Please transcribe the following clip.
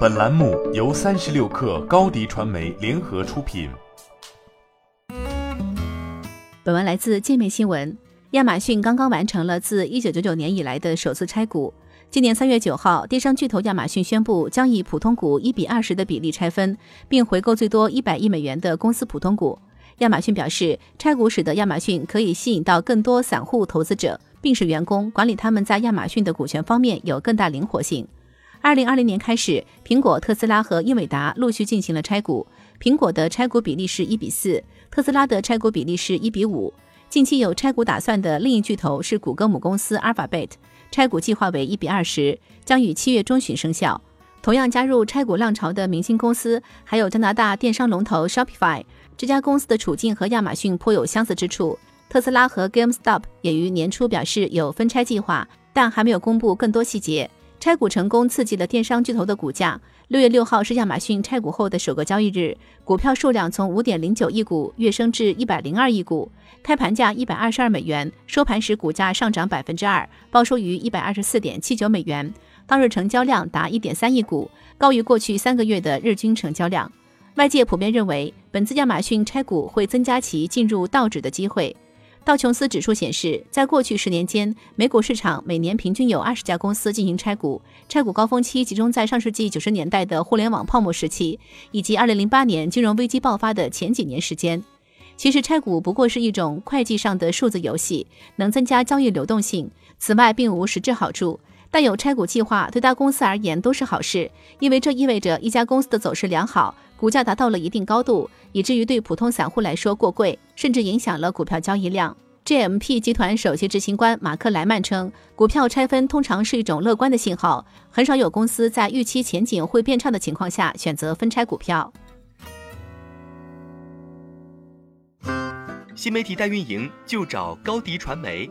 本栏目由三十六氪高低传媒联合出品。本文来自界面新闻。亚马逊刚刚完成了自一九九九年以来的首次拆股。今年三月九号，电商巨头亚马逊宣布将以普通股一比二十的比例拆分，并回购最多一百亿美元的公司普通股。亚马逊表示，拆股使得亚马逊可以吸引到更多散户投资者，并使员工管理他们在亚马逊的股权方面有更大灵活性。二零二零年开始，苹果、特斯拉和英伟达陆续进行了拆股，苹果的拆股比例是一比四，特斯拉的拆股比例是一比五。近期有拆股打算的另一巨头是谷歌母公司 Alphabet，拆股计划为一比二十，将于七月中旬生效。同样加入拆股浪潮的明星公司还有加拿大电商龙头 Shopify。这家公司的处境和亚马逊颇有相似之处。特斯拉和 GameStop 也于年初表示有分拆计划，但还没有公布更多细节。拆股成功刺激了电商巨头的股价。六月六号是亚马逊拆股后的首个交易日，股票数量从五点零九亿股跃升至一百零二亿股，开盘价一百二十二美元，收盘时股价上涨百分之二，报收于一百二十四点七九美元。当日成交量达一点三亿股，高于过去三个月的日均成交量。外界普遍认为，本次亚马逊拆股会增加其进入道指的机会。道琼斯指数显示，在过去十年间，美股市场每年平均有二十家公司进行拆股。拆股高峰期集中在上世纪九十年代的互联网泡沫时期，以及二零零八年金融危机爆发的前几年时间。其实，拆股不过是一种会计上的数字游戏，能增加交易流动性，此外并无实质好处。但有拆股计划，对大公司而言都是好事，因为这意味着一家公司的走势良好，股价达到了一定高度，以至于对普通散户来说过贵，甚至影响了股票交易量。GMP 集团首席执行官马克莱曼称，股票拆分通常是一种乐观的信号，很少有公司在预期前景会变差的情况下选择分拆股票。新媒体代运营就找高迪传媒。